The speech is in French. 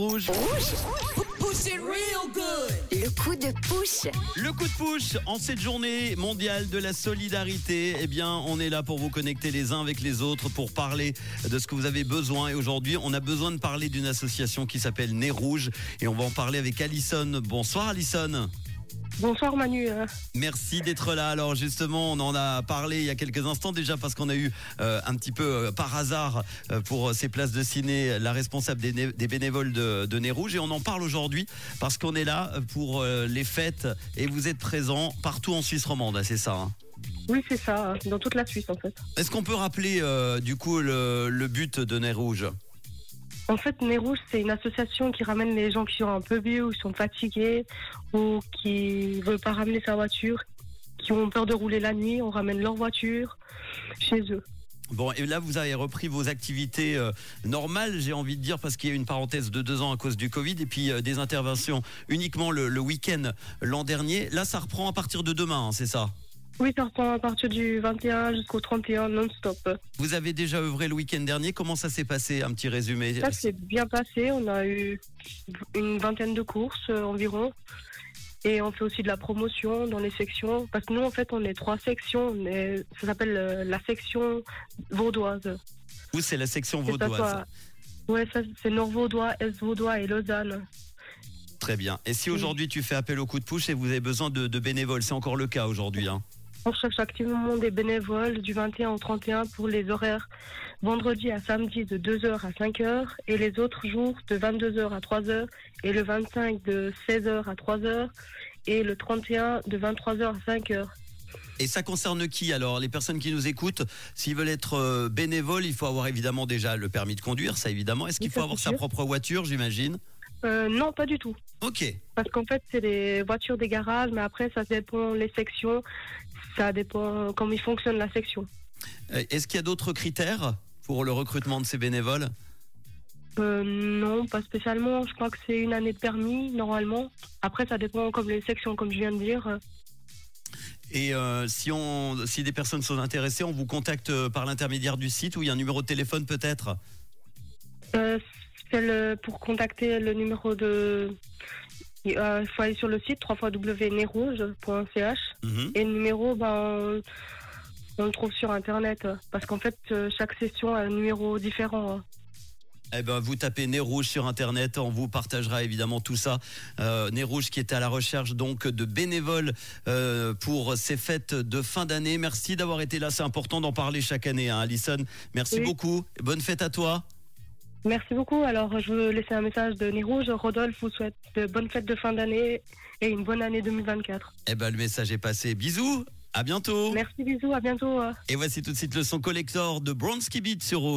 Rouge. Le coup de pouce. Le coup de push en cette journée mondiale de la solidarité. Eh bien, on est là pour vous connecter les uns avec les autres, pour parler de ce que vous avez besoin. Et aujourd'hui, on a besoin de parler d'une association qui s'appelle Nez Rouge. Et on va en parler avec Alison. Bonsoir Alison. Bonsoir Manu. euh, Merci d'être là. Alors justement, on en a parlé il y a quelques instants déjà parce qu'on a eu euh, un petit peu euh, par hasard euh, pour ces places de ciné la responsable des, né- des bénévoles de, de Nez Rouge et on en parle aujourd'hui parce qu'on est là pour les fêtes et vous êtes présents partout en Suisse romande, c'est ça. hein? Oui, c'est ça, dans toute la Suisse en fait. Est-ce qu'on peut rappeler du coup le, le but de Nez Rouge En fait, Nez Rouge, c'est une association qui ramène les gens qui sont un peu vieux ou qui sont fatigués ou qui veulent pas ramener sa voiture, qui ont peur de rouler la nuit. On ramène leur voiture chez eux. Bon, et là, vous avez repris vos activités euh, normales, j'ai envie de dire, parce qu'il y a eu une parenthèse de deux ans à cause du Covid, et puis euh, des interventions uniquement le, le week-end l'an dernier. Là, ça reprend à partir de demain, hein, c'est ça? Oui, ça reprend à partir du 21 jusqu'au 31 non-stop. Vous avez déjà œuvré le week-end dernier. Comment ça s'est passé Un petit résumé? Ça s'est bien passé. On a eu une vingtaine de courses euh, environ. Et on fait aussi de la promotion dans les sections. Parce que nous, en fait, on est trois sections. On est- ça s'appelle euh, la section vaudoise. Vous, c'est la section ça vaudoise. soit- Ouais, ça, c'est Nord-Vaudois, Est-Vaudois et Lausanne. Très bien. Et si aujourd'hui tu fais appel au coup de pouce et vous avez besoin de, de bénévoles, c'est encore le cas aujourd'hui. hein? On cherche activement des bénévoles du 21 au 31 pour les horaires vendredi à samedi de 2h à 5h et les autres jours de 22h à 3h et le 25 de 16h à 3h et le 31 de 23h à 5h. Et ça concerne qui alors Les personnes qui nous écoutent, s'ils veulent être euh, bénévoles, il faut avoir évidemment déjà le permis de conduire, ça évidemment. Est-ce qu'il Oui, faut avoir sa propre voiture, j'imagine? Euh, non, pas du tout. Ok. Parce qu'en fait, c'est des voitures des garages, mais après, ça dépend les sections. Ça dépend comment il fonctionne la section. Euh, Est-ce qu'il y a d'autres critères pour le recrutement de ces bénévoles? Euh, non, pas spécialement. Je crois que c'est une année de permis, normalement. Après, ça dépend comme les sections, comme je viens de dire. Et euh, si, on, si des personnes sont intéressées, on vous contacte par l'intermédiaire du site ou il y a un numéro de téléphone peut-être? Euh, le, pour contacter le numéro de. Il euh, faut aller sur le site www.nerouge.ch Mhm. et le numéro, ben, on, on le trouve sur Internet. Parce qu'en fait, euh, chaque session a un numéro différent. hein. Eh ben, vous tapez Nez Rouge sur Internet, on vous partagera évidemment tout ça. Euh, Nez Rouge qui est à la recherche donc de bénévoles euh, pour ces fêtes de fin d'année. Merci d'avoir été là, c'est important d'en parler chaque année, hein, Alison. Merci Oui. beaucoup. Bonne fête à toi. Merci beaucoup. Alors, je veux laisser un message de Nez Rouge. Rodolphe vous souhaite de bonnes fêtes de fin d'année et une bonne année 2024. Eh ben, le message est passé. Bisous, à bientôt. Merci, bisous, à bientôt. Et voici tout de suite le son collector de Bronski Beat sur Rouge.